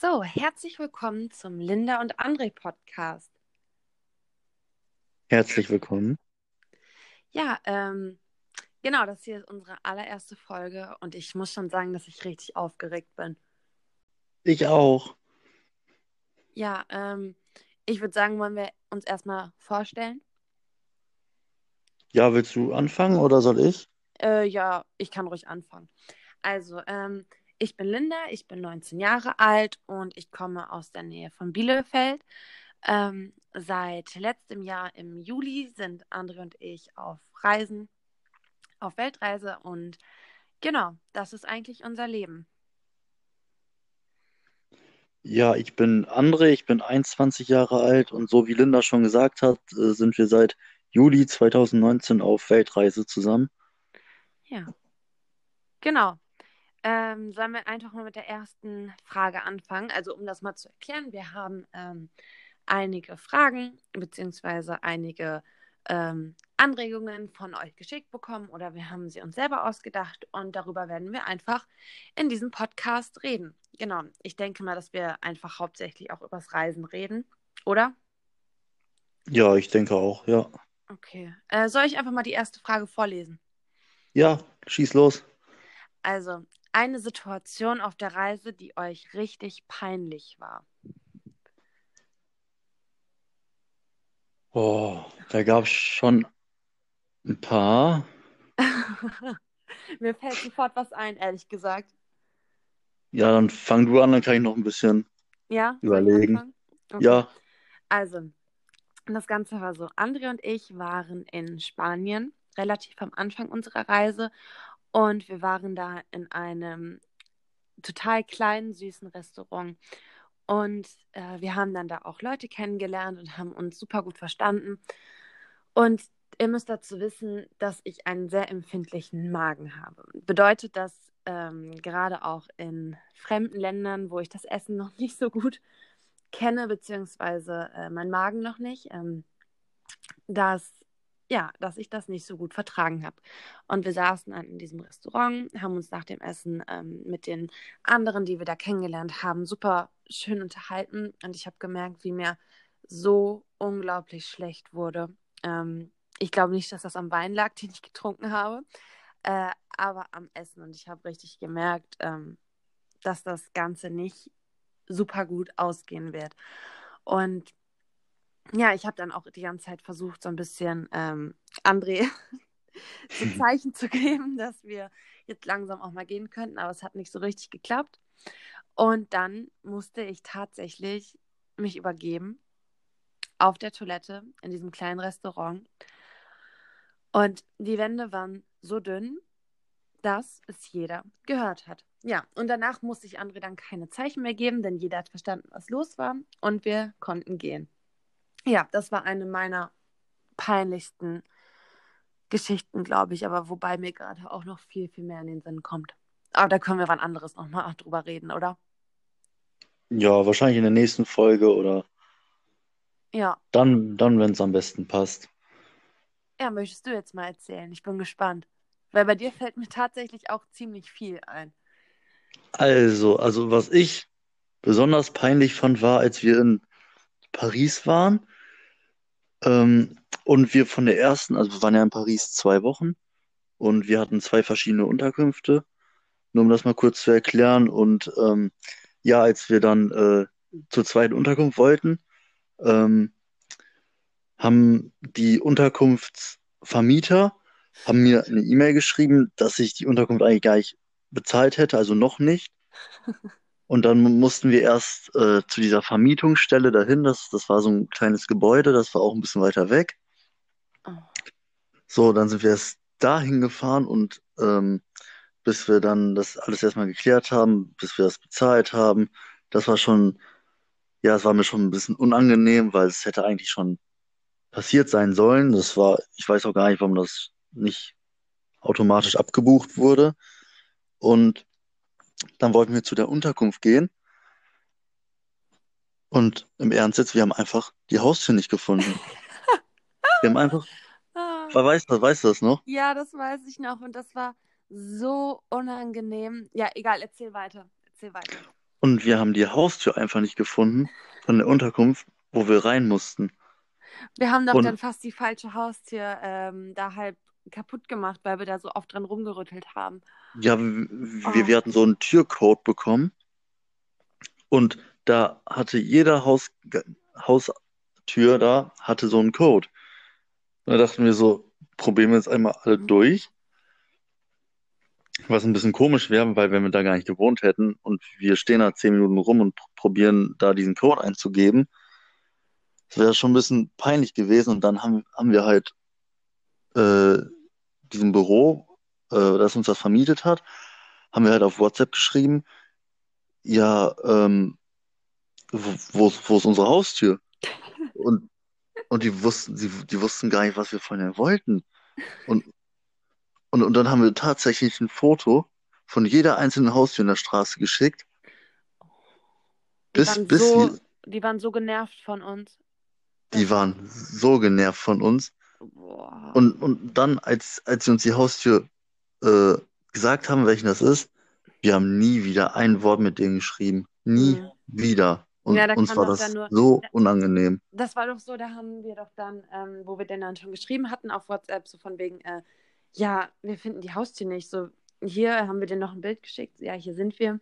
So, herzlich willkommen zum Linda und André Podcast. Herzlich willkommen. Ja, ähm, genau, das hier ist unsere allererste Folge und ich muss schon sagen, dass ich richtig aufgeregt bin. Ich auch. Ja, ähm, ich würde sagen, wollen wir uns erstmal vorstellen? Ja, willst du anfangen oder soll ich? Äh, ja, ich kann ruhig anfangen. Also, ähm, ich bin Linda, ich bin 19 Jahre alt und ich komme aus der Nähe von Bielefeld. Ähm, seit letztem Jahr im Juli sind André und ich auf Reisen, auf Weltreise und genau, das ist eigentlich unser Leben. Ja, ich bin André, ich bin 21 Jahre alt und so wie Linda schon gesagt hat, äh, sind wir seit Juli 2019 auf Weltreise zusammen. Ja, genau. Ähm, sollen wir einfach mal mit der ersten Frage anfangen? Also um das mal zu erklären, wir haben ähm, einige Fragen beziehungsweise einige ähm, Anregungen von euch geschickt bekommen oder wir haben sie uns selber ausgedacht und darüber werden wir einfach in diesem Podcast reden. Genau, ich denke mal, dass wir einfach hauptsächlich auch übers Reisen reden, oder? Ja, ich denke auch, ja. Okay. Äh, soll ich einfach mal die erste Frage vorlesen? Ja, schieß los. Also, eine Situation auf der Reise, die euch richtig peinlich war. Oh, da gab es schon ein paar. Mir fällt sofort was ein, ehrlich gesagt. Ja, dann fang du an, dann kann ich noch ein bisschen Ja, überlegen. Okay. Ja, Also, das Ganze war so. André und ich waren in Spanien, relativ am Anfang unserer Reise. Und wir waren da in einem total kleinen, süßen Restaurant. Und äh, wir haben dann da auch Leute kennengelernt und haben uns super gut verstanden. Und ihr müsst dazu wissen, dass ich einen sehr empfindlichen Magen habe. Bedeutet das ähm, gerade auch in fremden Ländern, wo ich das Essen noch nicht so gut kenne, beziehungsweise äh, mein Magen noch nicht, ähm, dass ja, dass ich das nicht so gut vertragen habe. Und wir saßen dann in diesem Restaurant, haben uns nach dem Essen ähm, mit den anderen, die wir da kennengelernt haben, super schön unterhalten. Und ich habe gemerkt, wie mir so unglaublich schlecht wurde. Ähm, ich glaube nicht, dass das am Wein lag, den ich getrunken habe, äh, aber am Essen. Und ich habe richtig gemerkt, ähm, dass das Ganze nicht super gut ausgehen wird. Und ja, ich habe dann auch die ganze Zeit versucht, so ein bisschen ähm, André so Zeichen zu geben, dass wir jetzt langsam auch mal gehen könnten, aber es hat nicht so richtig geklappt. Und dann musste ich tatsächlich mich übergeben auf der Toilette in diesem kleinen Restaurant. Und die Wände waren so dünn, dass es jeder gehört hat. Ja, und danach musste ich André dann keine Zeichen mehr geben, denn jeder hat verstanden, was los war und wir konnten gehen. Ja, das war eine meiner peinlichsten Geschichten, glaube ich, aber wobei mir gerade auch noch viel, viel mehr in den Sinn kommt. Aber da können wir wann anderes nochmal drüber reden, oder? ja, wahrscheinlich in der nächsten Folge oder Ja. dann, dann, wenn es am besten passt. Ja, möchtest du jetzt mal erzählen? Ich bin gespannt. Weil bei dir fällt mir tatsächlich auch ziemlich viel ein. Also, also was ich besonders peinlich fand, war, als wir in Paris waren ähm, und wir von der ersten, also wir waren ja in Paris zwei Wochen und wir hatten zwei verschiedene Unterkünfte, nur um das mal kurz zu erklären. Und ähm, ja, als wir dann äh, zur zweiten Unterkunft wollten, ähm, haben die Unterkunftsvermieter haben mir eine E-Mail geschrieben, dass ich die Unterkunft eigentlich gar nicht bezahlt hätte, also noch nicht. Und dann mussten wir erst äh, zu dieser Vermietungsstelle dahin. Das, das war so ein kleines Gebäude, das war auch ein bisschen weiter weg. So, dann sind wir erst dahin gefahren und ähm, bis wir dann das alles erstmal geklärt haben, bis wir das bezahlt haben, das war schon, ja, es war mir schon ein bisschen unangenehm, weil es hätte eigentlich schon passiert sein sollen. Das war, ich weiß auch gar nicht, warum das nicht automatisch abgebucht wurde. Und dann wollten wir zu der Unterkunft gehen. Und im Ernst jetzt, wir haben einfach die Haustür nicht gefunden. Wir haben einfach, Ah. weißt du, weißt du das noch? Ja, das weiß ich noch und das war so unangenehm. Ja, egal, erzähl weiter. Erzähl weiter. und wir haben die Haustür einfach nicht gefunden von der Unterkunft, wo wir rein mussten. Wir haben doch Und- dann fast die falsche Haustür ähm, da halb kaputt gemacht, weil wir da so oft dran rumgerüttelt haben. Ja, wir, Oh. wir hatten so einen Türcode bekommen und da hatte jeder Haus, Haustür da hatte so einen Code. Und da dachten wir so, probieren wir jetzt einmal alle Mhm. durch. Was ein bisschen komisch wäre, weil wenn wir da gar nicht gewohnt hätten und wir stehen da zehn Minuten rum und pr- probieren da diesen Code einzugeben, das wäre schon ein bisschen peinlich gewesen. Und dann haben, haben wir halt äh, diesem Büro, äh, das uns das vermietet hat, haben wir halt auf WhatsApp geschrieben, ja, ähm, wo, wo, ist- unsere Haustür? Und, und die wussten, die, die wussten gar nicht, was wir von ihr wollten. Und, und, und dann haben wir tatsächlich ein Foto von jeder einzelnen Haustür in der Straße geschickt, Die bis, bis so, die waren so genervt von uns. die waren so genervt von uns. Boah. Und, und dann, als, als sie uns die Haustür äh, gesagt haben, welchen das ist, wir haben nie wieder ein Wort mit denen geschrieben. Nie Mhm. wieder. Und Ja, da uns war das nur- so unangenehm. Das war doch so, da haben wir doch dann, ähm, wo wir denn dann schon geschrieben hatten auf WhatsApp, so von wegen, äh, ja, wir finden die Haustür nicht. So, hier haben wir dir noch ein Bild geschickt. Ja, hier sind wir.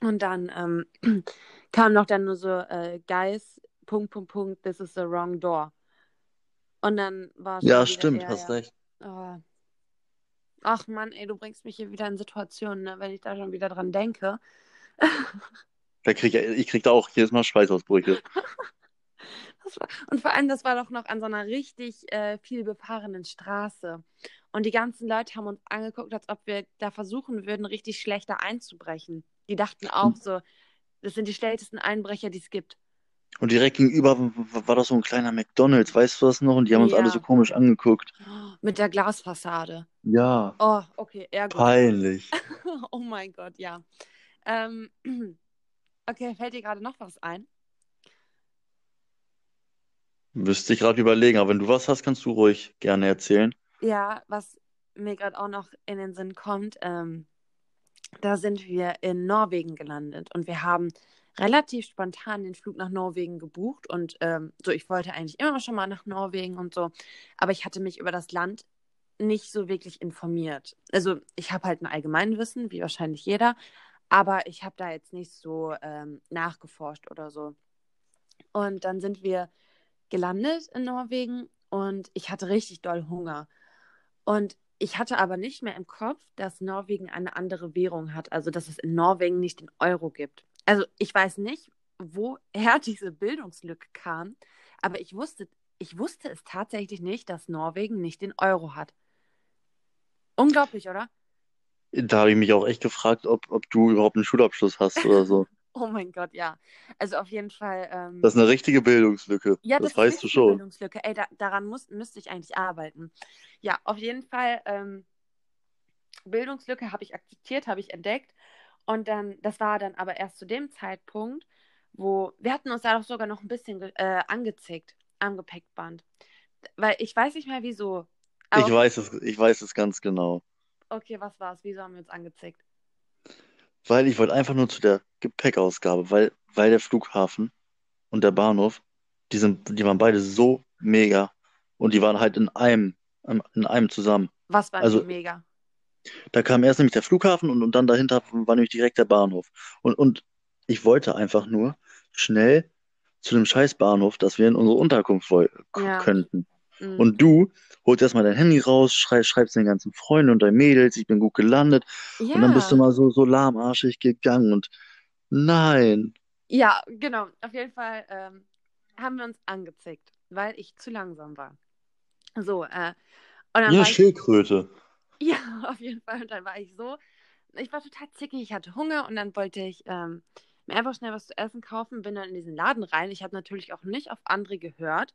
Und dann ähm, kam noch dann nur so, äh, Guys, Punkt, Punkt, Punkt, this is the wrong door. Und dann war schon Ja, stimmt, ja, hast ja. recht. Oh. Ach Mann, ey, du bringst mich hier wieder in Situationen, ne, wenn ich da schon wieder dran denke. Da krieg ich, ich krieg da auch jedes Mal Schweißausbrüche. Das war, und vor allem, das war doch noch an so einer richtig äh, viel befahrenen Straße. Und die ganzen Leute haben uns angeguckt, als ob wir da versuchen würden, richtig schlechter einzubrechen. Die dachten auch so, das sind die schlechtesten Einbrecher, die es gibt. Und direkt gegenüber war das so ein kleiner McDonald's, weißt du das noch? Und die haben uns Ja. alle so komisch angeguckt. Mit der Glasfassade. Ja, Oh, okay, eher gut. peinlich. Oh mein Gott, ja. Ähm, okay, fällt dir gerade noch was ein? Müsste ich gerade überlegen, aber wenn du was hast, kannst du ruhig gerne erzählen. Ja, was mir gerade auch noch in den Sinn kommt, ähm, da sind wir in Norwegen gelandet und wir haben relativ spontan den Flug nach Norwegen gebucht und ähm, so, ich wollte eigentlich immer schon mal nach Norwegen und so, aber ich hatte mich über das Land nicht so wirklich informiert. Also ich habe halt ein Allgemeinwissen, wie wahrscheinlich jeder, aber ich habe da jetzt nicht so ähm, nachgeforscht oder so. Und dann sind wir gelandet in Norwegen und ich hatte richtig doll Hunger. Und ich hatte aber nicht mehr im Kopf, dass Norwegen eine andere Währung hat, also dass es in Norwegen nicht den Euro gibt. Also ich weiß nicht, woher diese Bildungslücke kam, aber ich wusste, ich wusste es tatsächlich nicht, dass Norwegen nicht den Euro hat. Unglaublich, oder? Da habe ich mich auch echt gefragt, ob, ob du überhaupt einen Schulabschluss hast oder so. Oh mein Gott, ja. Also auf jeden Fall. Ähm, Das ist eine richtige Bildungslücke. Ja, das das, weißt du schon. Bildungslücke. Ey, da, daran muss, müsste ich eigentlich arbeiten. Ja, auf jeden Fall. Ähm, Bildungslücke habe ich akzeptiert, habe ich entdeckt. Und dann, das war dann aber erst zu dem Zeitpunkt, wo wir hatten uns da doch sogar noch ein bisschen äh, angezickt am Gepäckband. Weil ich weiß nicht mehr wieso. Ich weiß es, ich weiß es ganz genau. okay, was war es? Wieso haben wir uns angezickt? Weil ich wollte einfach nur zu der Gepäckausgabe, weil, weil der Flughafen und der Bahnhof, die sind, die waren beide so mega. Und die waren halt in einem, in einem zusammen. Was war Also- mega? Da kam erst nämlich der Flughafen und, und dann dahinter war nämlich direkt der Bahnhof. Und, und ich wollte einfach nur schnell zu dem scheiß Bahnhof, dass wir in unsere Unterkunft woll Ja. könnten. Mhm. Und du holst erstmal dein Handy raus, schrei schreibst den ganzen Freunden und deinen Mädels, ich bin gut gelandet. ja. Und dann bist du mal so, so lahmarschig gegangen und nein. Ja, genau. Auf jeden Fall ähm, haben wir uns angezickt, weil ich zu langsam war. So, äh, und dann Ja, war ich, Schildkröte. ja, auf jeden Fall. Und dann war ich so, ich war total zickig, ich hatte Hunger und dann wollte ich ähm, mir einfach schnell was zu essen kaufen, bin dann in diesen Laden rein. Ich habe natürlich auch nicht auf andere gehört.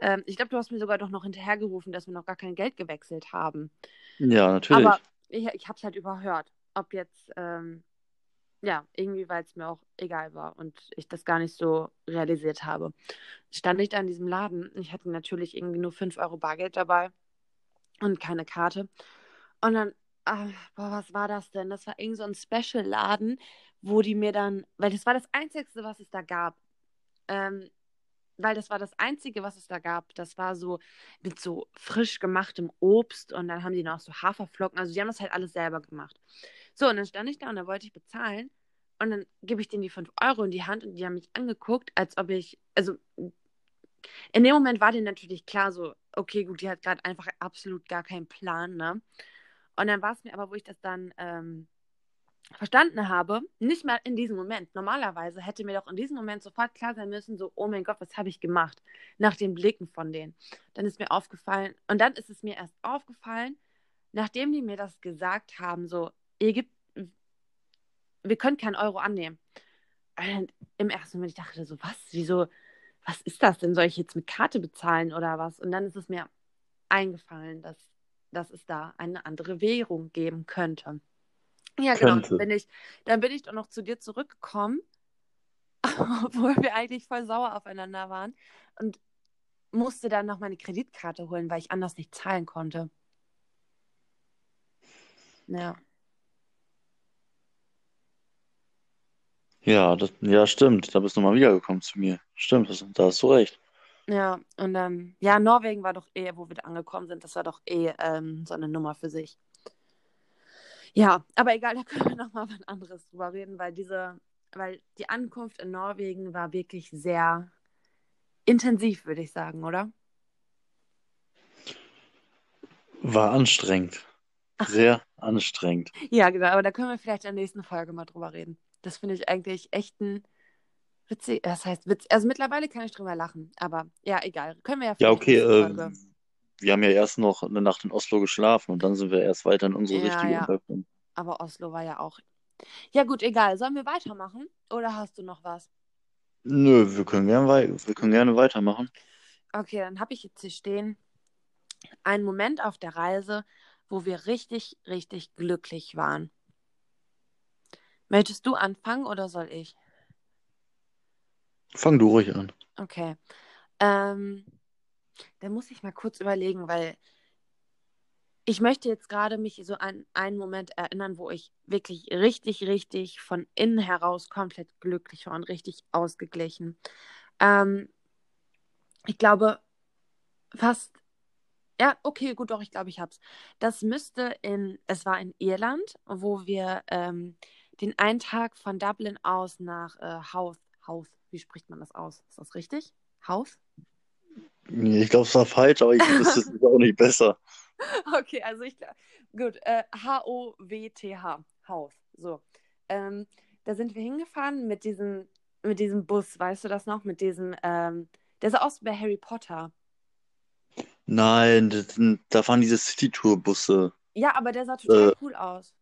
Ähm, ich glaube, du hast mir sogar doch noch hinterhergerufen, dass wir noch gar kein Geld gewechselt haben. Ja, natürlich. Aber ich, ich habe es halt überhört. Ob jetzt, ähm, ja, irgendwie, weil es mir auch egal war und ich das gar nicht so realisiert habe. Stand ich da in diesem Laden. Ich hatte natürlich irgendwie nur 5 Euro Bargeld dabei und keine Karte. Und dann, ah, boah, was war das denn? Das war irgend so ein Special-Laden, wo die mir dann, weil das war das Einzige, was es da gab. Ähm, weil das war das Einzige, was es da gab. Das war so mit so frisch gemachtem Obst und dann haben die noch so Haferflocken. Also die haben das halt alles selber gemacht. So, und dann stand ich da und dann wollte ich bezahlen und dann gebe ich denen die 5 Euro in die Hand und die haben mich angeguckt, als ob ich, also in dem Moment war denen natürlich klar so, okay, gut, die hat gerade einfach absolut gar keinen Plan, ne? Und dann war es mir aber, wo ich das dann ähm, verstanden habe, nicht mal in diesem Moment. Normalerweise hätte mir doch in diesem Moment sofort klar sein müssen, so, oh mein Gott, was habe ich gemacht? Nach den Blicken von denen. Dann ist mir aufgefallen, und dann ist es mir erst aufgefallen, nachdem die mir das gesagt haben, so, ihr gibt, wir können keinen Euro annehmen. Und Im ersten Moment, ich dachte so, was? Wieso? Was ist das denn? Soll ich jetzt mit Karte bezahlen oder was? Und dann ist es mir eingefallen, dass, dass es da eine andere Währung geben könnte. Ja, genau. Könnte. Dann bin ich, dann bin ich doch noch zu dir zurückgekommen, obwohl wir eigentlich voll sauer aufeinander waren und musste dann noch meine Kreditkarte holen, weil ich anders nicht zahlen konnte. Ja. Ja, das, ja, stimmt. Da bist du mal wiedergekommen zu mir. Stimmt, da hast du recht. Ja, und dann, ja, Norwegen war doch eh, wo wir da angekommen sind, das war doch eh ähm, so eine Nummer für sich. Ja, aber egal, da können wir nochmal was anderes drüber reden, weil diese, weil die Ankunft in Norwegen war wirklich sehr intensiv, würde ich sagen, oder? War anstrengend. Sehr anstrengend. Ja, genau, aber da können wir vielleicht in der nächsten Folge mal drüber reden. Das finde ich eigentlich echt ein witzig, das heißt Witz, also mittlerweile kann ich drüber lachen, aber ja, egal, können wir ja Ja, okay, äh, wir haben ja erst noch eine Nacht in Oslo geschlafen und dann sind wir erst weiter in unsere Ja, richtige ja, Unterkunft. aber Oslo war ja auch. Ja, gut, egal. Sollen wir weitermachen? Oder hast du noch was? Nö, wir können gerne wei wir können gerne weitermachen. Okay, dann habe ich jetzt hier stehen. Ein Moment auf der Reise, wo wir richtig, richtig glücklich waren. Möchtest du anfangen oder soll ich? Fang du ruhig an. Okay. Ähm, da muss ich mal kurz überlegen, weil ich möchte jetzt gerade mich so an einen Moment erinnern, wo ich wirklich richtig, richtig von innen heraus komplett glücklich war und richtig ausgeglichen. Ähm, ich glaube, fast. Ja, okay, gut, doch, ich glaube, ich hab's. Das müsste in, es war in Irland, wo wir ähm, den einen Tag von Dublin aus nach äh, Howth, Howth, wie spricht man das aus? Ist das richtig? Howth? Ich glaube, es war falsch, aber ich wüsste es auch nicht besser. Okay, also ich glaub- gut, äh, H-O-W-T-H, Haus. So. Ähm, da sind wir hingefahren mit diesem, mit diesem Bus, weißt du das noch? Mit diesem, ähm, der sah aus wie bei Harry Potter. Nein, da fahren diese City-Tour-Busse. Ja, aber der sah total Äh, cool aus.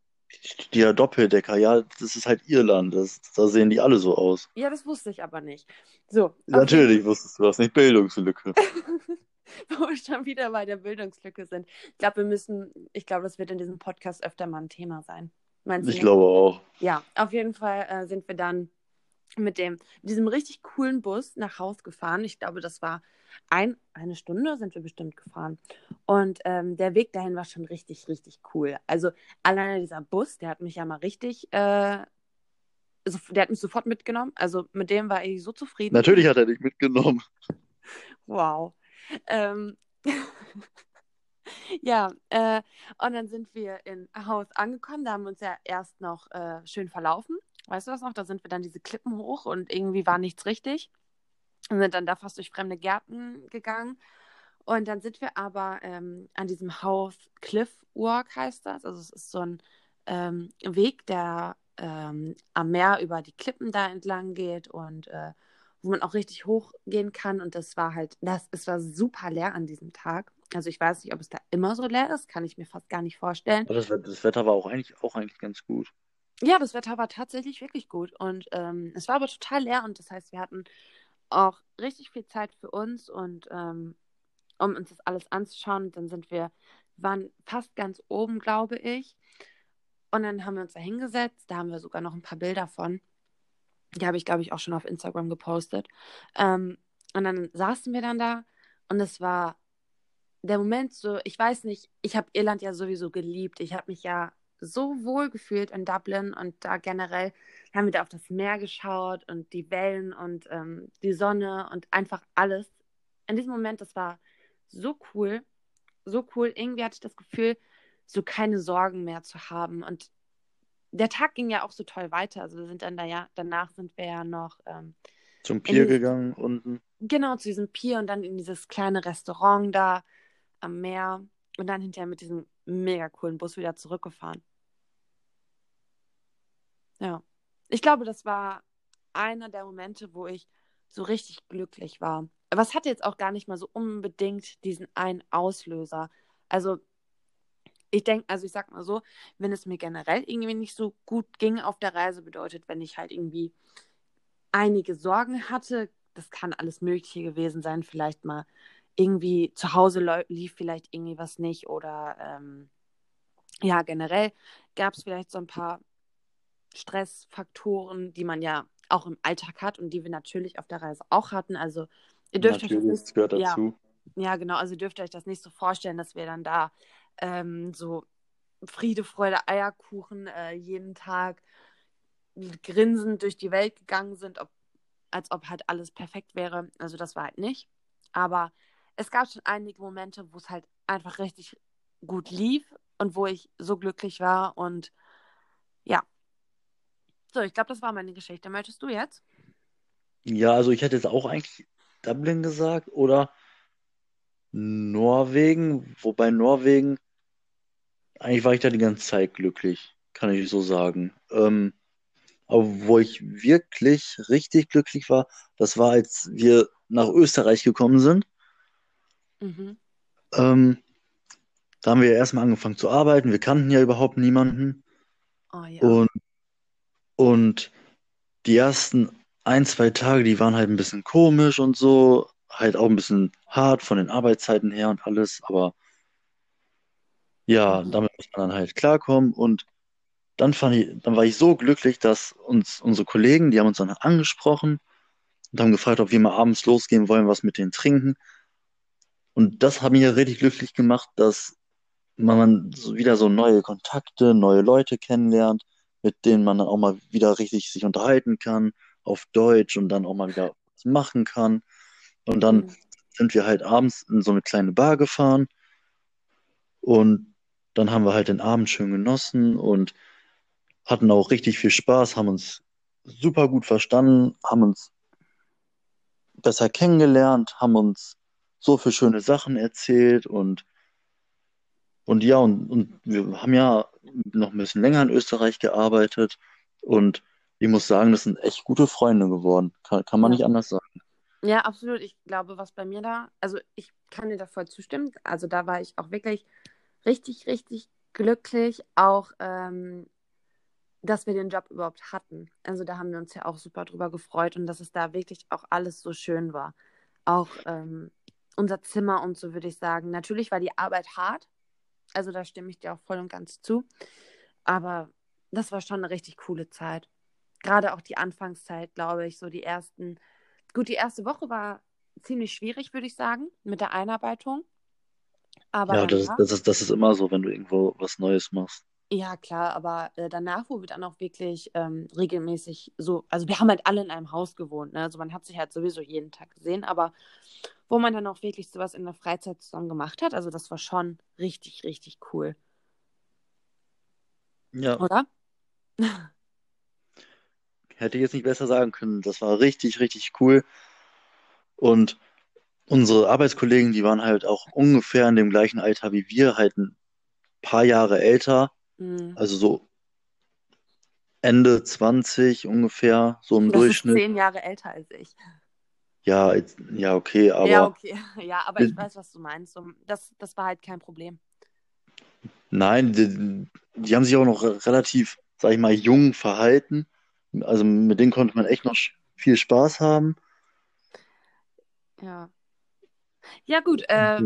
Die ja Doppeldecker, ja, das ist halt Irland. Das, da sehen die alle so aus. Ja, das wusste ich aber nicht. So, jeden Natürlich wusstest du das nicht. Bildungslücke. wo wir schon wieder bei der Bildungslücke sind. Ich glaube, wir müssen, ich glaube, das wird in diesem Podcast öfter mal ein Thema sein. Meinst du Ich nicht? glaube auch. Ja, auf jeden Fall äh, sind wir dann mit dem, mit diesem richtig coolen Bus nach Haus gefahren. Ich glaube, das war ein, eine Stunde sind wir bestimmt gefahren. Und ähm, der Weg dahin war schon richtig, richtig cool. Also alleine dieser Bus, der hat mich ja mal richtig, äh, so, der hat mich sofort mitgenommen. Also mit dem war ich so zufrieden. Natürlich hat er dich mitgenommen. Wow. Ähm, ja, äh, und dann sind wir in Haus angekommen. Da haben wir uns ja erst noch äh, schön verlaufen. Weißt du das noch? Da sind wir dann diese Klippen hoch und irgendwie war nichts richtig. Und sind dann da fast durch fremde Gärten gegangen. Und dann sind wir aber ähm, an diesem Haus Cliff Walk heißt das. Also es ist so ein ähm, Weg, der ähm, am Meer über die Klippen da entlang geht und äh, wo man auch richtig hochgehen kann. Und das war halt, das, es war super leer an diesem Tag. Also ich weiß nicht, ob es da immer so leer ist, kann ich mir fast gar nicht vorstellen. Aber das, das Wetter war auch eigentlich, auch eigentlich ganz gut. Ja, das Wetter war tatsächlich wirklich gut. Und ähm, es war aber total leer und das heißt, wir hatten auch richtig viel Zeit für uns und ähm, um uns das alles anzuschauen. Und dann sind wir, waren fast ganz oben, glaube ich. Und dann haben wir uns da hingesetzt. Da haben wir sogar noch ein paar Bilder von. Die habe ich, glaube ich, auch schon auf Instagram gepostet. Ähm, und dann saßen wir dann da und es war der Moment so, ich weiß nicht, ich habe Irland ja sowieso geliebt. Ich habe mich ja so wohl gefühlt in Dublin und da generell haben wir da auf das Meer geschaut und die Wellen und ähm, die Sonne und einfach alles. In diesem Moment, das war so cool, so cool. Irgendwie hatte ich das Gefühl, so keine Sorgen mehr zu haben. Und der Tag ging ja auch so toll weiter. Also wir sind dann da ja, danach sind wir ja noch ähm, zum Pier gegangen unten. Genau, zu diesem Pier und dann in dieses kleine Restaurant da am Meer und dann hinterher mit diesem mega coolen Bus wieder zurückgefahren. Ja. Ich glaube, das war einer der Momente, wo ich so richtig glücklich war. Aber es hatte jetzt auch gar nicht mal so unbedingt diesen einen Auslöser. Also ich denke, also ich sag mal so, wenn es mir generell irgendwie nicht so gut ging auf der Reise, bedeutet, wenn ich halt irgendwie einige Sorgen hatte, das kann alles Mögliche gewesen sein, vielleicht mal irgendwie zu Hause lief vielleicht irgendwie was nicht oder ähm, ja, generell gab es vielleicht so ein paar Stressfaktoren, die man ja auch im Alltag hat und die wir natürlich auf der Reise auch hatten. Also ihr dürft natürlich, euch das nicht, gehört dazu. Ja, ja, genau, also ihr dürft euch das nicht so vorstellen, dass wir dann da ähm, so Friede, Freude, Eierkuchen äh, jeden Tag grinsend durch die Welt gegangen sind, ob, als ob halt alles perfekt wäre. Also das war halt nicht. Aber es gab schon einige Momente, wo es halt einfach richtig gut lief und wo ich so glücklich war. Und ja. So, ich glaube, das war meine Geschichte. Möchtest du jetzt? Ja, also ich hätte jetzt auch eigentlich Dublin gesagt oder Norwegen, wobei Norwegen, eigentlich war ich da die ganze Zeit glücklich, kann ich so sagen. Ähm, aber wo ich wirklich richtig glücklich war, das war, als wir nach Österreich gekommen sind. Mhm. Ähm, da haben wir erstmal angefangen zu arbeiten. Wir kannten ja überhaupt niemanden. Oh, ja. Und, und die ersten ein, zwei Tage, die waren halt ein bisschen komisch und so. Halt auch ein bisschen hart von den Arbeitszeiten her und alles. Aber ja, mhm. damit muss man dann halt klarkommen. Und dann, fand ich, dann war ich so glücklich, dass uns unsere Kollegen, die haben uns dann angesprochen und haben gefragt, ob wir mal abends losgehen wollen, was mit denen trinken. Und das hat mich ja richtig glücklich gemacht, dass man wieder so neue Kontakte, neue Leute kennenlernt, mit denen man dann auch mal wieder richtig sich unterhalten kann auf Deutsch und dann auch mal wieder was machen kann. Und dann mhm. sind wir halt abends in so eine kleine Bar gefahren und dann haben wir halt den Abend schön genossen und hatten auch richtig viel Spaß, haben uns super gut verstanden, haben uns besser kennengelernt, haben uns so viele schöne Sachen erzählt und, und ja, und, und wir haben ja noch ein bisschen länger in Österreich gearbeitet und ich muss sagen, das sind echt gute Freunde geworden. Kann, kann man ja. nicht anders sagen. Ja, absolut. Ich glaube, was bei mir da, also ich kann dir da voll zustimmen. Also da war ich auch wirklich richtig, richtig glücklich. Auch ähm, dass wir den Job überhaupt hatten. Also da haben wir uns ja auch super drüber gefreut und dass es da wirklich auch alles so schön war. Auch ähm, unser Zimmer und so würde ich sagen. Natürlich war die Arbeit hart, also da stimme ich dir auch voll und ganz zu. Aber das war schon eine richtig coole Zeit. Gerade auch die Anfangszeit, glaube ich, so die ersten. Gut, die erste Woche war ziemlich schwierig, würde ich sagen, mit der Einarbeitung. Aber ja, das, das, ist, das ist immer so, wenn du irgendwo was Neues machst. Ja, klar, aber äh, danach, wo wir dann auch wirklich ähm, regelmäßig so, also wir haben halt alle in einem Haus gewohnt, ne? Also man hat sich halt sowieso jeden Tag gesehen, aber wo man dann auch wirklich sowas in der Freizeit zusammen gemacht hat, also das war schon richtig, richtig cool. Ja. Oder? Hätte ich jetzt nicht besser sagen können. Das war richtig, richtig cool. Und unsere Arbeitskollegen, die waren halt auch ungefähr in dem gleichen Alter wie wir, halt ein paar Jahre älter. Mhm. Also so Ende 20 ungefähr, so im das Durchschnitt. Ist zehn Jahre älter als ich. Ja, jetzt, ja, okay, aber. Ja, okay. Ja, aber ich weiß, was du meinst. Das, das war halt kein Problem. Nein, die, die haben sich auch noch relativ, sag ich mal, jung verhalten. Also mit denen konnte man echt noch viel Spaß haben. Ja. Ja, gut. Äh,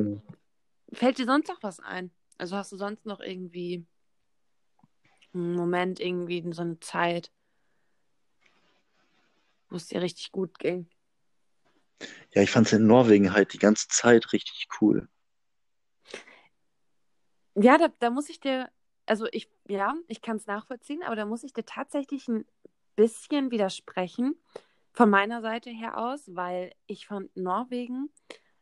fällt dir sonst noch was ein? Also hast du sonst noch irgendwie einen Moment, irgendwie so eine Zeit, wo es dir richtig gut ging? Ja, ich fand es in Norwegen halt die ganze Zeit richtig cool. Ja, da, da muss ich dir, also ich, ja, ich kann es nachvollziehen, aber da muss ich dir tatsächlich ein bisschen widersprechen von meiner Seite her aus, weil ich fand Norwegen,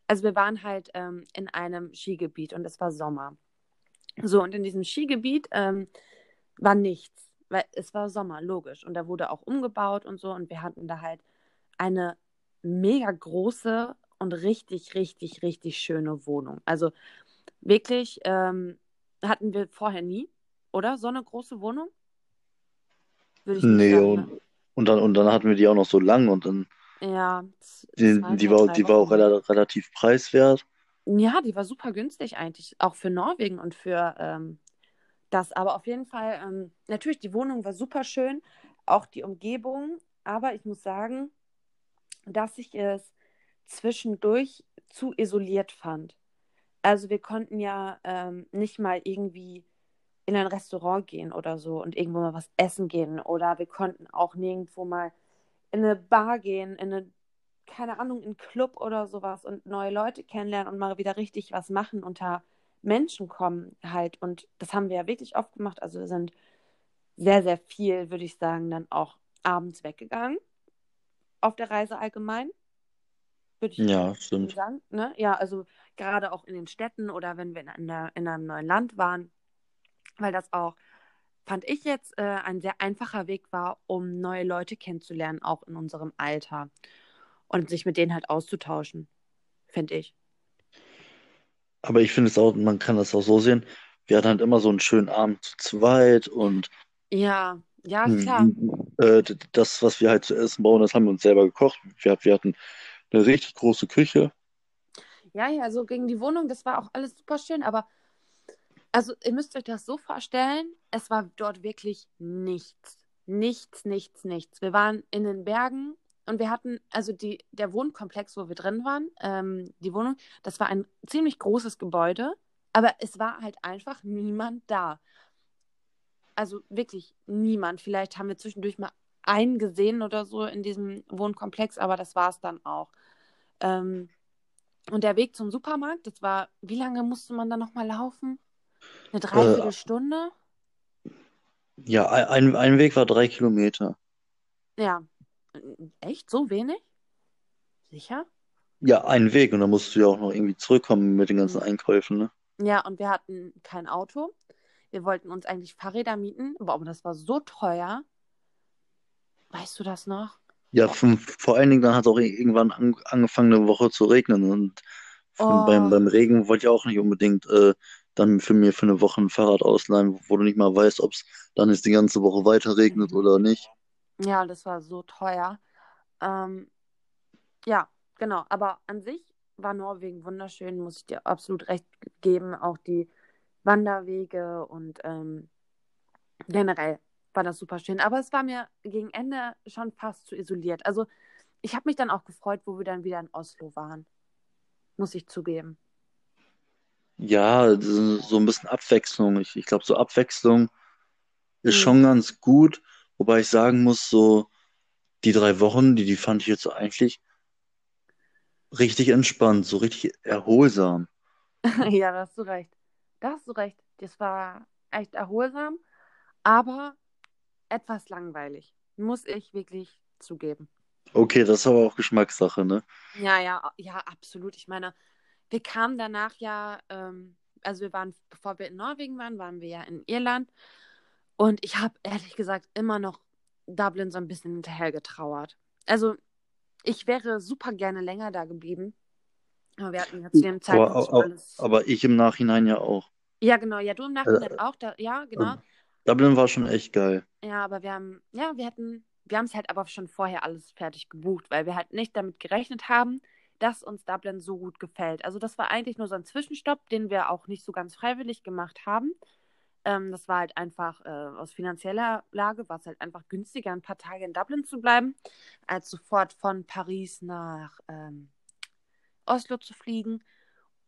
also wir waren halt ähm, in einem Skigebiet und es war Sommer. So, und in diesem Skigebiet ähm, war nichts, weil es war Sommer, logisch. Und da wurde auch umgebaut und so. Und wir hatten da halt eine mega große und richtig, richtig, richtig schöne Wohnung. Also wirklich ähm, hatten wir vorher nie, oder? So eine große Wohnung? Würde ich nee, sagen. Und, ne? und, dann, und dann hatten wir die auch noch so lang und dann. Ja, die, die, war, die war auch relativ preiswert. Ja, die war super günstig eigentlich, auch für Norwegen und für ähm, das. Aber auf jeden Fall, ähm, natürlich, die Wohnung war super schön, auch die Umgebung. Aber ich muss sagen, dass ich es zwischendurch zu isoliert fand. Also wir konnten ja ähm, nicht mal irgendwie in ein Restaurant gehen oder so und irgendwo mal was essen gehen. Oder wir konnten auch nirgendwo mal in eine Bar gehen, in eine, keine Ahnung, in einen Club oder sowas und neue Leute kennenlernen und mal wieder richtig was machen unter Menschen kommen halt. Und das haben wir ja wirklich oft gemacht. Also wir sind sehr, sehr viel, würde ich sagen, dann auch abends weggegangen. Auf der Reise allgemein. Würde ich ja, stimmt. sagen. Ne? Ja, also gerade auch in den Städten oder wenn wir in, einer, in einem neuen Land waren. Weil das auch, fand ich jetzt, äh, ein sehr einfacher Weg war, um neue Leute kennenzulernen, auch in unserem Alter. Und sich mit denen halt auszutauschen, finde ich. Aber ich finde es auch, man kann das auch so sehen, wir hatten halt immer so einen schönen Abend zu zweit und Ja, ja, klar. äh, das, was wir halt zu essen bauen, das haben wir uns selber gekocht. Wir, wir hatten eine richtig große Küche. Ja, ja, so gegen die Wohnung, das war auch alles super schön, aber also ihr müsst euch das so vorstellen, es war dort wirklich nichts. Nichts, nichts, nichts. Wir waren in den Bergen und wir hatten, also die, der Wohnkomplex, wo wir drin waren, ähm, die Wohnung, das war ein ziemlich großes Gebäude, aber es war halt einfach niemand da. Also wirklich niemand. Vielleicht haben wir zwischendurch mal einen gesehen oder so in diesem Wohnkomplex, aber das war es dann auch. Ähm, und der Weg zum Supermarkt, das war, wie lange musste man da nochmal laufen? Eine Dreiviertelstunde? Äh, ja, ein, ein Weg war drei Kilometer. Ja, Echt? So wenig? Sicher? Ja, ein Weg und dann musst du ja auch noch irgendwie zurückkommen mit den ganzen mhm. Einkäufen, ne? Ja, und wir hatten kein Auto. Wir wollten uns eigentlich Fahrräder mieten, aber das war so teuer. Weißt du das noch? Ja, von, vor allen Dingen dann hat es auch irgendwann an, angefangen, eine Woche zu regnen und oh. beim, beim Regen wollte ich auch nicht unbedingt äh, dann für mir für eine Woche ein Fahrrad ausleihen, wo du nicht mal weißt, ob es dann jetzt die ganze Woche weiter regnet mhm. oder nicht. Ja, das war so teuer. Ähm, ja, genau. Aber an sich war Norwegen wunderschön, muss ich dir absolut recht geben. Auch die Wanderwege und ähm, generell war das super schön. Aber es war mir gegen Ende schon fast zu isoliert. Also ich habe mich dann auch gefreut, wo wir dann wieder in Oslo waren. Muss ich zugeben. Ja, so ein bisschen Abwechslung. Ich, ich glaube, so Abwechslung ist hm. schon ganz gut. Wobei ich sagen muss, so die drei Wochen, die, die fand ich jetzt eigentlich richtig entspannt, so richtig erholsam. ja, da hast du recht. Da hast du recht. Das war echt erholsam, aber etwas langweilig. Muss ich wirklich zugeben. Okay, das ist aber auch Geschmackssache, ne? Ja, ja, ja, absolut. Ich meine, wir kamen danach ja, ähm, also wir waren, bevor wir in Norwegen waren, waren wir ja in Irland und ich habe ehrlich gesagt immer noch Dublin so ein bisschen hinterher getrauert. Also ich wäre super gerne länger da geblieben. Aber wir hatten ja zu dem Zeitpunkt aber, aber, alles. Aber ich im Nachhinein ja auch. Ja, genau. Ja, du im Nachhinein äh, auch. Da, ja, genau. Dublin war schon echt geil. Ja, aber wir haben, ja, wir hatten, wir haben es halt aber schon vorher alles fertig gebucht, weil wir halt nicht damit gerechnet haben, dass uns Dublin so gut gefällt. Also das war eigentlich nur so ein Zwischenstopp, den wir auch nicht so ganz freiwillig gemacht haben. Ähm, das war halt einfach äh, aus finanzieller Lage, war es halt einfach günstiger, ein paar Tage in Dublin zu bleiben, als sofort von Paris nach ähm, Oslo zu fliegen.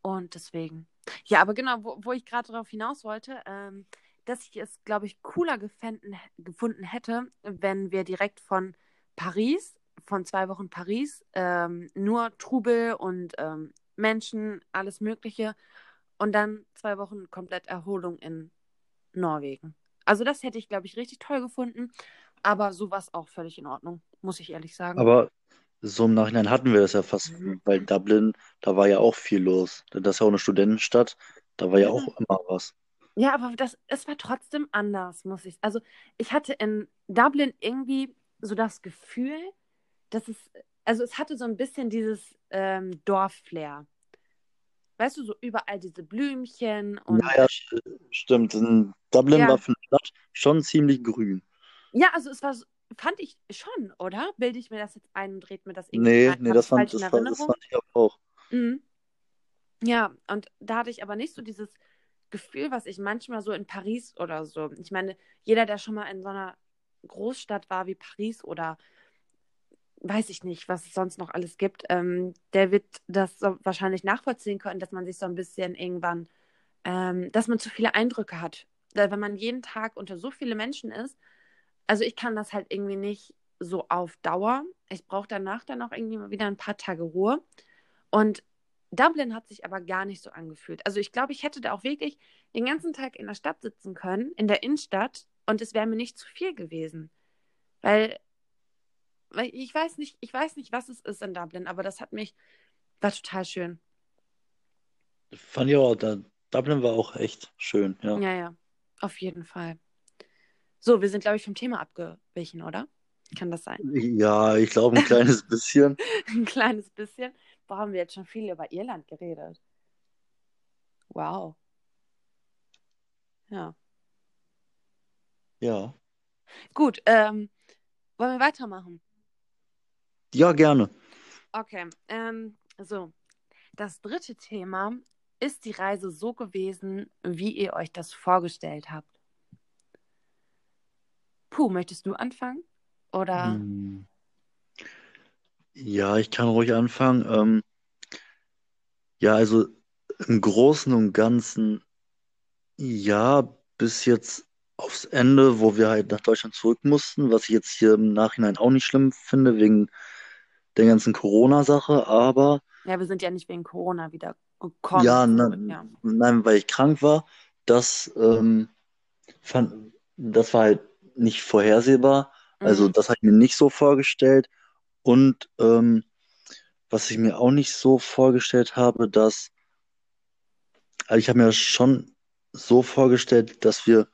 Und deswegen, ja, aber genau, wo, wo ich gerade darauf hinaus wollte, ähm, dass ich es, glaube ich, cooler gefänden, gefunden hätte, wenn wir direkt von Paris, von zwei Wochen Paris, ähm, nur Trubel und ähm, Menschen, alles Mögliche und dann zwei Wochen komplett Erholung in Norwegen. Also das hätte ich, glaube ich, richtig toll gefunden. Aber so war es auch völlig in Ordnung, muss ich ehrlich sagen. Aber so im Nachhinein hatten wir das ja fast, weil Dublin, da war ja auch viel los. Das ist ja auch eine Studentenstadt, da war ja Ja. auch immer was. Ja, aber das, es war trotzdem anders, muss ich. Also ich hatte in Dublin irgendwie so das Gefühl, dass es, also es hatte so ein bisschen dieses ähm, Dorfflair. Weißt du, so überall diese Blümchen und Ja, ja, st- stimmt. In Dublin Ja. war für eine Stadt schon ziemlich grün. ja, also es war, fand ich schon, oder? Bilde ich mir das jetzt ein und red mir das irgendwie Nee, ein? nee, Hab das fand, das, war, das Erinnerung? fand ich auch. Mhm. Ja, und da hatte ich aber nicht so dieses Gefühl, was ich manchmal so in Paris oder so. Ich meine, jeder, der schon mal in so einer Großstadt war wie Paris oder weiß ich nicht, was es sonst noch alles gibt, ähm, der wird das so wahrscheinlich nachvollziehen können, dass man sich so ein bisschen irgendwann, ähm, dass man zu viele Eindrücke hat. Wenn man jeden Tag unter so viele Menschen ist, also ich kann das halt irgendwie nicht so auf Dauer. Ich brauche danach dann auch irgendwie mal wieder ein paar Tage Ruhe. Und Dublin hat sich aber gar nicht so angefühlt. Also ich glaube, ich hätte da auch wirklich den ganzen Tag in der Stadt sitzen können, in der Innenstadt, und es wäre mir nicht zu viel gewesen. Weil, weil ich weiß nicht, ich weiß nicht, was es ist in Dublin, aber das hat mich, war total schön. Fand ich auch, Dublin war auch echt schön, ja. Ja, ja, auf jeden Fall. So, wir sind, glaube ich, vom Thema abgewichen, oder? Kann das sein? Ja, ich glaube ein kleines bisschen. Ein kleines bisschen. Boah, haben wir jetzt schon viel über Irland geredet. Wow. Ja. Ja. Gut, ähm, wollen wir weitermachen? Ja, gerne. Okay, ähm, so. Das dritte Thema ist die Reise so gewesen, wie ihr euch das vorgestellt habt? Puh, möchtest du anfangen? Oder? Hm. Ja, ich kann ruhig anfangen. Ähm, ja, also im Großen und Ganzen, ja, bis jetzt aufs Ende, wo wir halt nach Deutschland zurück mussten, was ich jetzt hier im Nachhinein auch nicht schlimm finde, wegen der ganzen Corona-Sache, aber Ja, wir sind ja nicht wegen Corona wieder gekommen. ja, zurück, ne, ja. nein, weil ich krank war, das ähm, fand, das war halt nicht vorhersehbar. Also Mhm. das habe ich mir nicht so vorgestellt. Und ähm, was ich mir auch nicht so vorgestellt habe, dass, also ich habe mir schon so vorgestellt, dass wir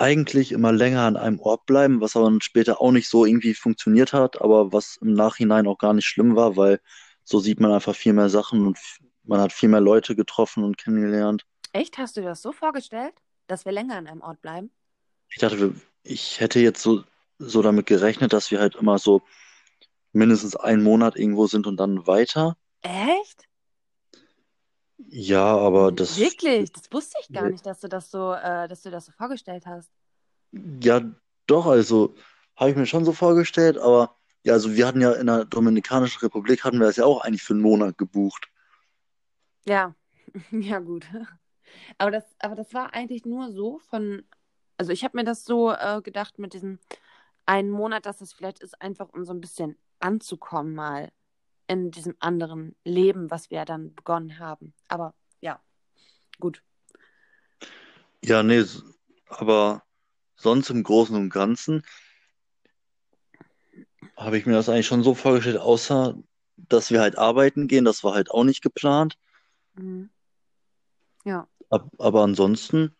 eigentlich immer länger an einem Ort bleiben, was aber dann später auch nicht so irgendwie funktioniert hat, aber was im Nachhinein auch gar nicht schlimm war, weil so sieht man einfach viel mehr Sachen und man hat viel mehr Leute getroffen und kennengelernt. Echt, hast du dir das so vorgestellt, dass wir länger an einem Ort bleiben? Ich dachte, ich hätte jetzt so, so damit gerechnet, dass wir halt immer so mindestens einen Monat irgendwo sind und dann weiter. Echt? Ja, aber das, Wirklich? Das wusste ich gar nicht, dass du das so, äh, dass du das so vorgestellt hast. ja, doch, also habe ich mir schon so vorgestellt, aber ja, also wir hatten ja in der Dominikanischen Republik hatten wir das ja auch eigentlich für einen Monat gebucht. Ja, ja gut. Aber das, aber das war eigentlich nur so von, also ich habe mir das so äh, gedacht mit diesem einen Monat, dass es vielleicht ist, einfach um so ein bisschen anzukommen mal in diesem anderen Leben, was wir dann begonnen haben. Aber ja, gut. Ja, nee, aber sonst im Großen und Ganzen habe ich mir das eigentlich schon so vorgestellt, außer dass wir halt arbeiten gehen, das war halt auch nicht geplant. Mhm. Ja. Ab, aber ansonsten,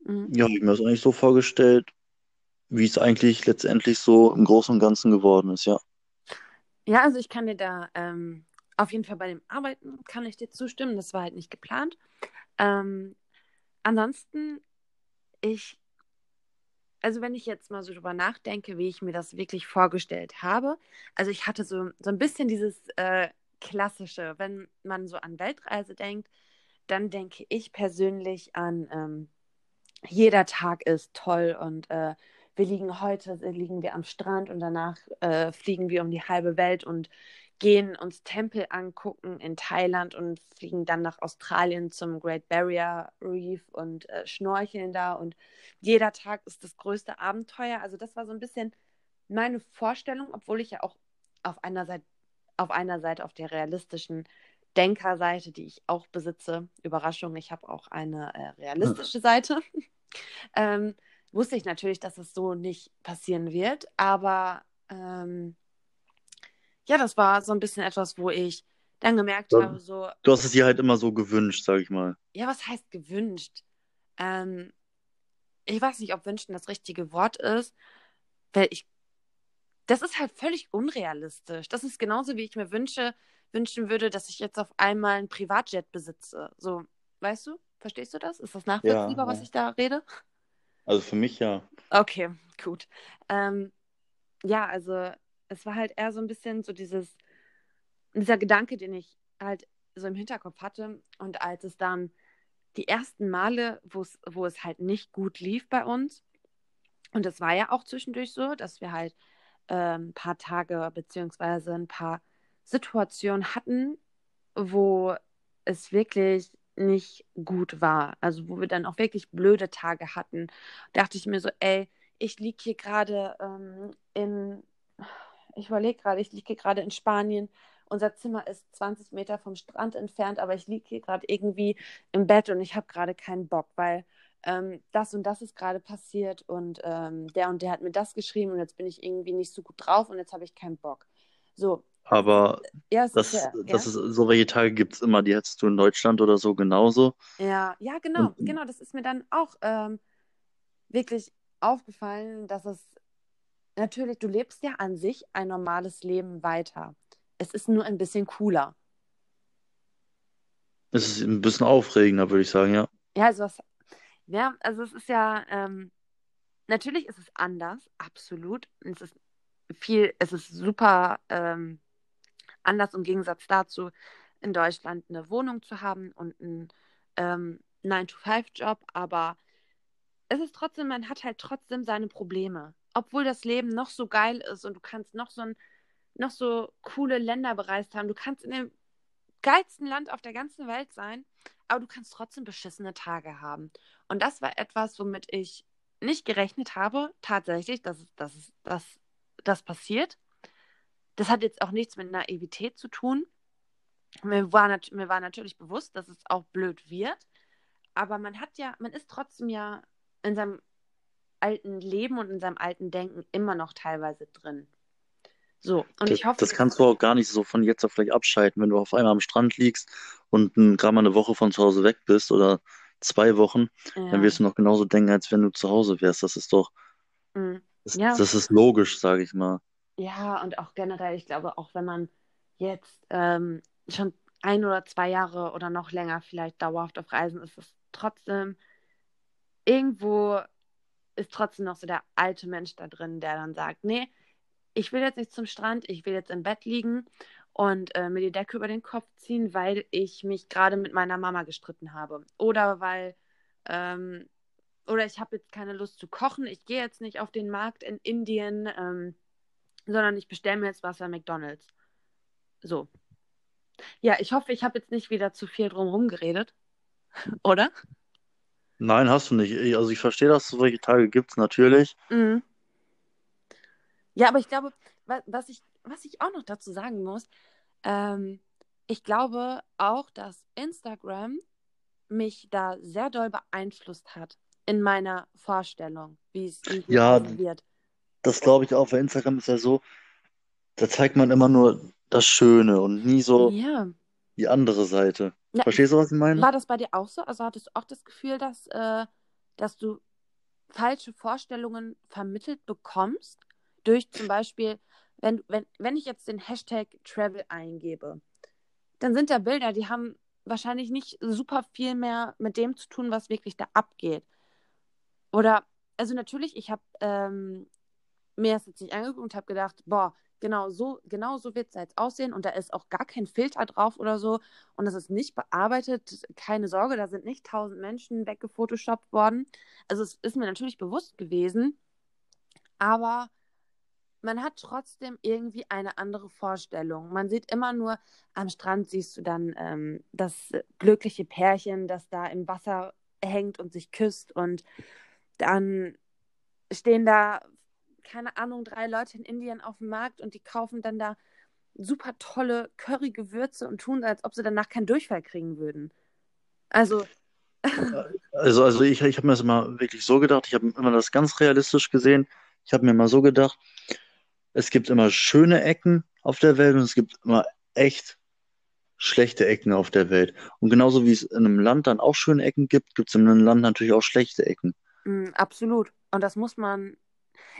Mhm. ja, habe ich mir das eigentlich so vorgestellt, wie es eigentlich letztendlich so im Großen und Ganzen geworden ist, ja. Ja, also ich kann dir da ähm, auf jeden Fall bei dem Arbeiten kann ich dir zustimmen. Das war halt nicht geplant. Ähm, ansonsten, ich, also wenn ich jetzt mal so drüber nachdenke, wie ich mir das wirklich vorgestellt habe, also ich hatte so, so ein bisschen dieses äh, klassische, wenn man so an Weltreise denkt, dann denke ich persönlich an ähm, jeder Tag ist toll und äh, wir liegen heute, liegen wir am Strand und danach äh, fliegen wir um die halbe Welt und gehen uns Tempel angucken in Thailand und fliegen dann nach Australien zum Great Barrier Reef und äh, schnorcheln da und jeder Tag ist das größte Abenteuer. Also das war so ein bisschen meine Vorstellung, obwohl ich ja auch auf einer Seite, auf einer Seite auf der realistischen Denkerseite, die ich auch besitze, Überraschung, ich habe auch eine äh, realistische Seite. ähm, wusste ich natürlich, dass es so nicht passieren wird. Aber ähm, ja, das war so ein bisschen etwas, wo ich dann gemerkt Ja. habe, so, Du hast es dir halt immer so gewünscht, sag ich mal. ja, was heißt gewünscht? Ähm, ich weiß nicht, ob wünschen das richtige Wort ist, weil ich, das ist halt völlig unrealistisch. Das ist genauso, wie ich mir wünsche, wünschen würde, dass ich jetzt auf einmal ein Privatjet besitze. So, weißt du? Verstehst du das? Ist das nachvollziehbar, was ja. ich da rede? Also für mich ja. Okay, gut. Ähm, ja, also es war halt eher so ein bisschen so dieses, dieser Gedanke, den ich halt so im Hinterkopf hatte. Und als es dann die ersten Male, wo es, halt nicht gut lief bei uns, und es war ja auch zwischendurch so, dass wir halt ähm, ein paar Tage beziehungsweise ein paar Situationen hatten, wo es wirklich nicht gut war. Also wo wir dann auch wirklich blöde Tage hatten. Dachte ich mir so, ey, ich liege hier gerade ähm, in, ich überlege gerade, ich liege hier gerade in Spanien. Unser Zimmer ist 20 Meter vom Strand entfernt, aber ich liege hier gerade irgendwie im Bett und ich habe gerade keinen Bock, weil ähm, das und das ist gerade passiert und ähm, der und der hat mir das geschrieben und jetzt bin ich irgendwie nicht so gut drauf und jetzt habe ich keinen Bock. So, Aber ja, das, ja, das ja. ist, so welche Tage gibt es immer, die hättest du in Deutschland oder so genauso. Ja, ja, genau, Und genau. Das ist mir dann auch ähm, wirklich aufgefallen, dass es natürlich, du lebst ja an sich ein normales Leben weiter. Es ist nur ein bisschen cooler. es ist ein bisschen aufregender, würde ich sagen, ja. Ja, also was, ja, also es ist ja, ähm, natürlich ist es anders, absolut. Es ist viel, es ist super ähm, anders im Gegensatz dazu, in Deutschland eine Wohnung zu haben und einen ähm, 9-to-5-Job, aber es ist trotzdem, man hat halt trotzdem seine Probleme. Obwohl das Leben noch so geil ist und du kannst noch so ein, noch so coole Länder bereist haben. Du kannst in dem geilsten Land auf der ganzen Welt sein, aber du kannst trotzdem beschissene Tage haben. Und das war etwas, womit ich nicht gerechnet habe, tatsächlich, dass, dass das passiert. Das hat jetzt auch nichts mit Naivität zu tun. Mir war, nat mir war natürlich bewusst, dass es auch blöd wird, aber man hat ja, man ist trotzdem ja in seinem alten Leben und in seinem alten Denken immer noch teilweise drin. So, und Das, ich hoffe, das kannst du auch gar nicht so von jetzt auf gleich abschalten, wenn du auf einmal am Strand liegst und gerade mal eine Woche von zu Hause weg bist oder zwei Wochen, dann ja, wirst du noch genauso denken, als wenn du zu Hause wärst. Das ist doch, mm, das, ja, das ist logisch, sage ich mal. Ja, und auch generell, ich glaube, auch wenn man jetzt ähm, schon ein oder zwei Jahre oder noch länger vielleicht dauerhaft auf Reisen ist, ist trotzdem irgendwo ist trotzdem noch so der alte Mensch da drin, der dann sagt, nee, ich will jetzt nicht zum Strand, ich will jetzt im Bett liegen und äh, mir die Decke über den Kopf ziehen, weil ich mich gerade mit meiner Mama gestritten habe. Oder weil, ähm, oder ich habe jetzt keine Lust zu kochen, ich gehe jetzt nicht auf den Markt in Indien, ähm, sondern ich bestelle mir jetzt was bei McDonald's. So. Ja, ich hoffe, ich habe jetzt nicht wieder zu viel drumherum geredet, oder? Nein, hast du nicht. Ich- Also ich verstehe, dass es solche Tage gibt, natürlich. Mhm. Ja, aber ich glaube, wa- was ich, was ich auch noch dazu sagen muss, ähm, ich glaube auch, dass Instagram mich da sehr doll beeinflusst hat in meiner Vorstellung, wie es Ja, wird. Das glaube ich auch, weil Instagram ist ja so, da zeigt man immer nur das Schöne und nie so Ja. die andere Seite. Na, Verstehst du, was ich meine? war das bei dir auch so? Also hattest du auch das Gefühl, dass, äh, dass du falsche Vorstellungen vermittelt bekommst? Durch zum Beispiel, wenn, wenn, wenn ich jetzt den Hashtag Travel eingebe, dann sind da Bilder, die haben wahrscheinlich nicht super viel mehr mit dem zu tun, was wirklich da abgeht. Oder, also natürlich, ich habe ähm, mir das jetzt nicht angeguckt und habe gedacht, boah, genau so, genau so wird es jetzt aussehen und da ist auch gar kein Filter drauf oder so und das ist nicht bearbeitet, keine Sorge, da sind nicht tausend Menschen weggefotoshoppt worden. Also es ist mir natürlich bewusst gewesen, aber man hat trotzdem irgendwie eine andere Vorstellung. Man sieht immer nur, am Strand siehst du dann ähm, das glückliche Pärchen, das da im Wasser hängt und sich küsst und dann stehen da, keine Ahnung, drei Leute in Indien auf dem Markt und die kaufen dann da super tolle Curry-Gewürze und tun, als ob sie danach keinen Durchfall kriegen würden. Also, Also, also ich, ich habe mir das immer wirklich so gedacht, ich habe immer das ganz realistisch gesehen. Ich habe mir mal so gedacht, es gibt immer schöne Ecken auf der Welt und es gibt immer echt schlechte Ecken auf der Welt. Und genauso wie es in einem Land dann auch schöne Ecken gibt, gibt es in einem Land natürlich auch schlechte Ecken. Mm, absolut. Und das muss man,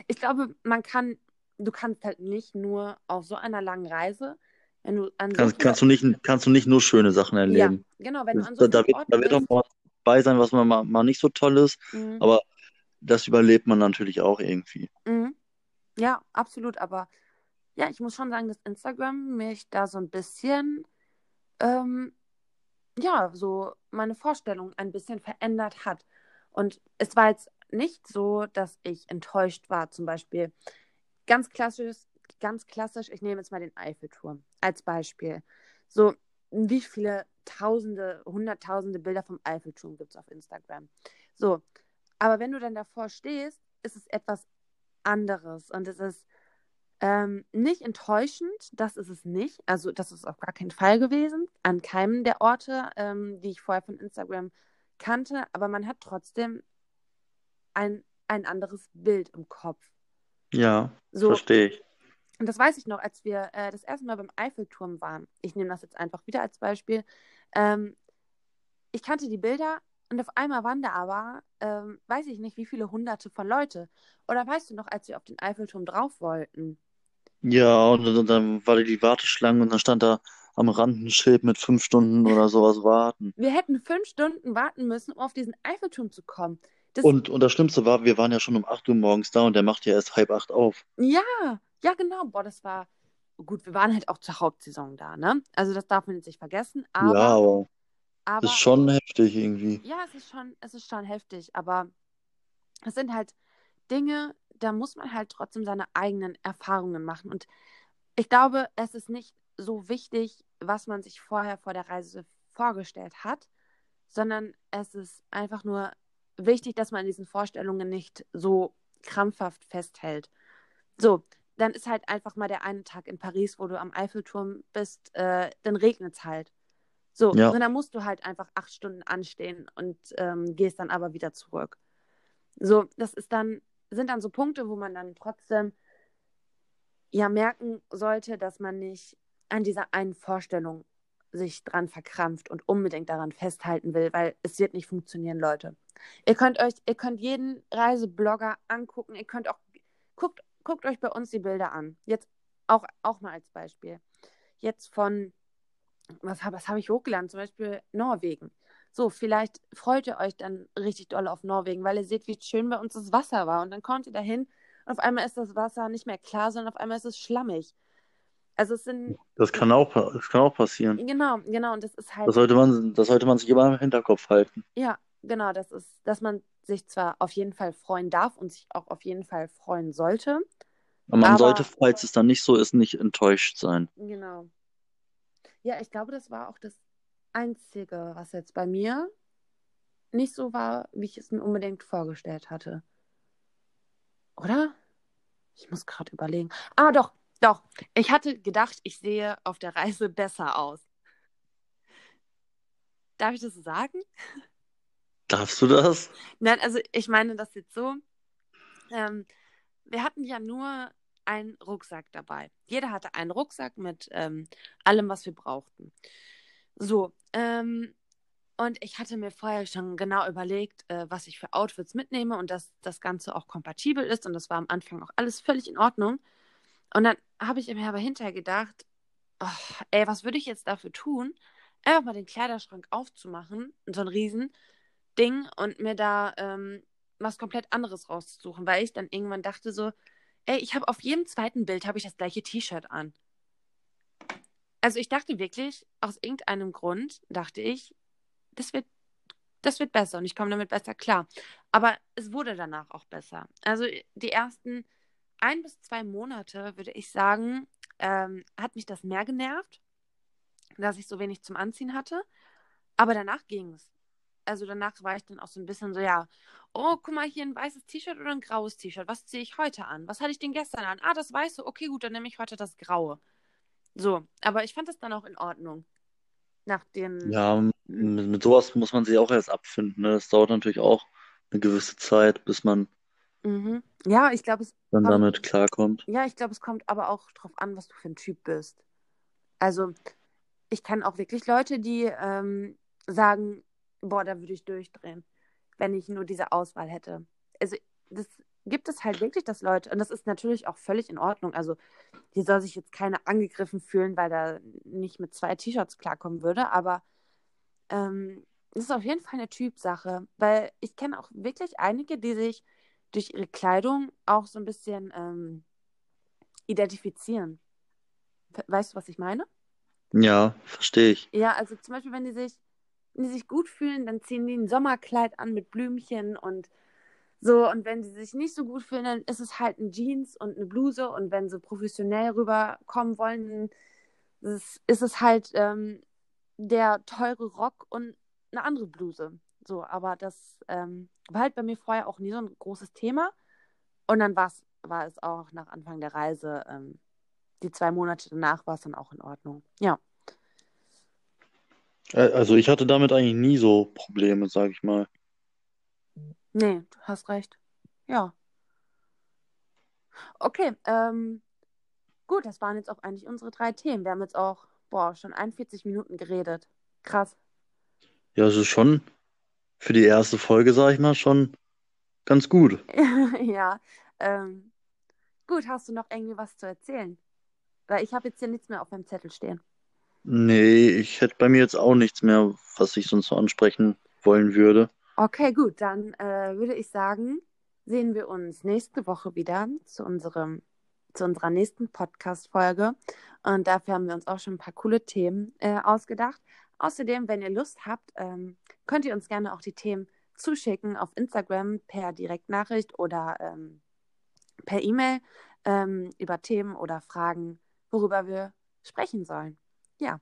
ich glaube, man kann, du kannst halt nicht nur auf so einer langen Reise, wenn du an Kannst, kannst du nicht, kannst du nicht nur schöne Sachen ja, erleben. genau, wenn du an so Da, wird, da wird auch mal was bei sein, was man mal, mal nicht so toll ist, mm, aber das überlebt man natürlich auch irgendwie. mm, ja, absolut. Aber ja, ich muss schon sagen, dass Instagram mich da so ein bisschen, ähm, ja, so meine Vorstellung ein bisschen verändert hat. Und es war jetzt nicht so, dass ich enttäuscht war, zum Beispiel. Ganz klassisch, ganz klassisch, ich nehme jetzt mal den Eiffelturm als Beispiel. So, wie viele Tausende, Hunderttausende Bilder vom Eiffelturm gibt es auf Instagram? So, aber wenn du dann davor stehst, ist es etwas anderes und es ist ähm, nicht enttäuschend, das ist es nicht. Also, das ist auf gar keinen Fall gewesen, an keinem der Orte, ähm, die ich vorher von Instagram kannte, aber man hat trotzdem ein, ein anderes Bild im Kopf. Ja, So, verstehe ich. und das weiß ich noch, als wir äh, das erste Mal beim Eiffelturm waren. Ich nehme das jetzt einfach wieder als Beispiel. Ähm, ich kannte die Bilder und auf einmal waren da aber, ähm, weiß ich nicht, wie viele hunderte von Leute. Oder weißt du noch, als wir auf den Eiffelturm drauf wollten? Ja, und dann, dann war da die Warteschlange und dann stand da am Rand ein Schild mit fünf Stunden oder sowas warten. Wir hätten fünf Stunden warten müssen, um auf diesen Eiffelturm zu kommen. Das, Und, und das Schlimmste war, wir waren ja schon um 8 Uhr morgens da und der macht ja erst halb acht auf. ja, ja, genau. Boah, das war gut. Wir waren halt auch zur Hauptsaison da, ne? Also das darf man jetzt nicht vergessen. Ja, Aber, aber ist aber, schon heftig irgendwie. ja, es ist schon, es ist schon heftig. Aber es sind halt Dinge, da muss man halt trotzdem seine eigenen Erfahrungen machen. Und ich glaube, es ist nicht so wichtig, was man sich vorher vor der Reise vorgestellt hat, sondern es ist einfach nur wichtig, dass man an diesen Vorstellungen nicht so krampfhaft festhält. So, dann ist halt einfach mal der eine Tag in Paris, wo du am Eiffelturm bist, äh, dann regnet es halt. So, Ja, und dann musst du halt einfach acht Stunden anstehen und ähm, gehst dann aber wieder zurück. So, das ist dann, sind dann so Punkte, wo man dann trotzdem ja merken sollte, dass man nicht an dieser einen Vorstellung sich dran verkrampft und unbedingt daran festhalten will, weil es wird nicht funktionieren, Leute. Ihr könnt euch, ihr könnt jeden Reiseblogger angucken, ihr könnt auch, guckt, guckt euch bei uns die Bilder an. Jetzt auch, auch mal als Beispiel. Jetzt von, was, hab- was habe ich hochgeladen? Zum Beispiel Norwegen. So, vielleicht freut ihr euch dann richtig doll auf Norwegen, weil ihr seht, wie schön bei uns das Wasser war. Und dann kommt ihr dahin und auf einmal ist das Wasser nicht mehr klar, sondern auf einmal ist es schlammig. Also es sind, das kann auch, das kann auch passieren. genau, genau, und das ist Das halt, sollte man, das sollte man sich immer im Hinterkopf halten. ja, genau, das ist, dass man sich zwar auf jeden Fall freuen darf und sich auch auf jeden Fall freuen sollte, Aber man sollte, aber falls es dann nicht so ist, nicht enttäuscht sein. genau. Ja, ich glaube, das war auch das Einzige, was jetzt bei mir nicht so war, wie ich es mir unbedingt vorgestellt hatte. Oder? Ich muss gerade überlegen. Ah, doch, doch. Ich hatte gedacht, ich sehe auf der Reise besser aus. Darf ich das so sagen? Darfst du das? Nein, also ich meine das jetzt so. Ähm, wir hatten ja nur einen Rucksack dabei. Jeder hatte einen Rucksack mit ähm, allem, was wir brauchten. So, ähm, und ich hatte mir vorher schon genau überlegt, äh, was ich für Outfits mitnehme und dass das Ganze auch kompatibel ist. Und das war am Anfang auch alles völlig in Ordnung. Und dann habe ich mir aber hinterher gedacht, oh, ey, was würde ich jetzt dafür tun, einfach mal den Kleiderschrank aufzumachen, so ein Riesending, und mir da ähm, was komplett anderes rauszusuchen, weil ich dann irgendwann dachte so, ey, ich habe auf jedem zweiten Bild habe ich das gleiche T-Shirt an. Also ich dachte wirklich, aus irgendeinem Grund dachte ich, das wird, das wird besser und ich komme damit besser klar. Aber es wurde danach auch besser. Also die ersten ein bis zwei Monate, würde ich sagen, ähm, hat mich das mehr genervt, dass ich so wenig zum Anziehen hatte. Aber danach ging es. Also danach war ich dann auch so ein bisschen so, ja, oh, guck mal, hier ein weißes T-Shirt oder ein graues T-Shirt. Was ziehe ich heute an? Was hatte ich denn gestern an? Ah, das weiße. Okay, gut, dann nehme ich heute das graue. So, aber ich fand das dann auch in Ordnung. Nach den. Ja, mit, mit sowas muss man sich auch erst abfinden. Ne? Das dauert natürlich auch eine gewisse Zeit, bis man Mhm. Ja, ich glaube, es dann kommt, damit klarkommt. ja, ich glaube, es kommt aber auch drauf an, was du für ein Typ bist. Also, ich kenne auch wirklich Leute, die ähm, sagen, boah, da würde ich durchdrehen, wenn ich nur diese Auswahl hätte. Also, das gibt es halt wirklich, dass Leute, und das ist natürlich auch völlig in Ordnung. Also, hier soll sich jetzt keiner angegriffen fühlen, weil er nicht mit zwei T-Shirts klarkommen würde, aber ähm, das ist auf jeden Fall eine Typsache, weil ich kenne auch wirklich einige, die sich durch ihre Kleidung auch so ein bisschen ähm, identifizieren. Weißt du, was ich meine? Ja, verstehe ich. Ja, also zum Beispiel, wenn die sich, die sich gut fühlen, dann ziehen die ein Sommerkleid an mit Blümchen und so. Und wenn sie sich nicht so gut fühlen, dann ist es halt ein Jeans und eine Bluse. Und wenn sie professionell rüberkommen wollen, dann ist, ist es halt ähm, der teure Rock und eine andere Bluse. So, aber das ähm, war halt bei mir vorher auch nie so ein großes Thema. Und dann war's, war es auch nach Anfang der Reise, ähm, die zwei Monate danach war es dann auch in Ordnung. Ja. Also ich hatte damit eigentlich nie so Probleme, sag ich mal. Nee, du hast recht. Ja. Okay, ähm, gut, das waren jetzt auch eigentlich unsere drei Themen. Wir haben jetzt auch, boah, schon 41 Minuten geredet. Krass. Ja, also schon für die erste Folge, sag ich mal, schon ganz gut. Ja. Ähm, gut, hast du noch irgendwie was zu erzählen? Weil ich habe jetzt hier nichts mehr auf meinem Zettel stehen. Nee, ich hätte bei mir jetzt auch nichts mehr, was ich sonst so ansprechen wollen würde. Okay, gut, dann äh, würde ich sagen, sehen wir uns nächste Woche wieder zu unserem, zu unserer nächsten Podcast-Folge. Und dafür haben wir uns auch schon ein paar coole Themen äh, ausgedacht. Außerdem, wenn ihr Lust habt, ähm, könnt ihr uns gerne auch die Themen zuschicken auf Instagram per Direktnachricht oder ähm, per E-Mail ähm, über Themen oder Fragen, worüber wir sprechen sollen. Ja,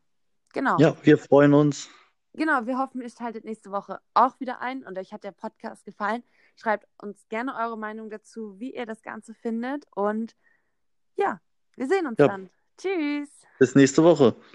genau. Ja, wir freuen uns. Genau, wir hoffen, ihr schaltet nächste Woche auch wieder ein und euch hat der Podcast gefallen. Schreibt uns gerne eure Meinung dazu, wie ihr das Ganze findet. Und ja, wir sehen uns Ja. dann. Tschüss. Bis nächste Woche.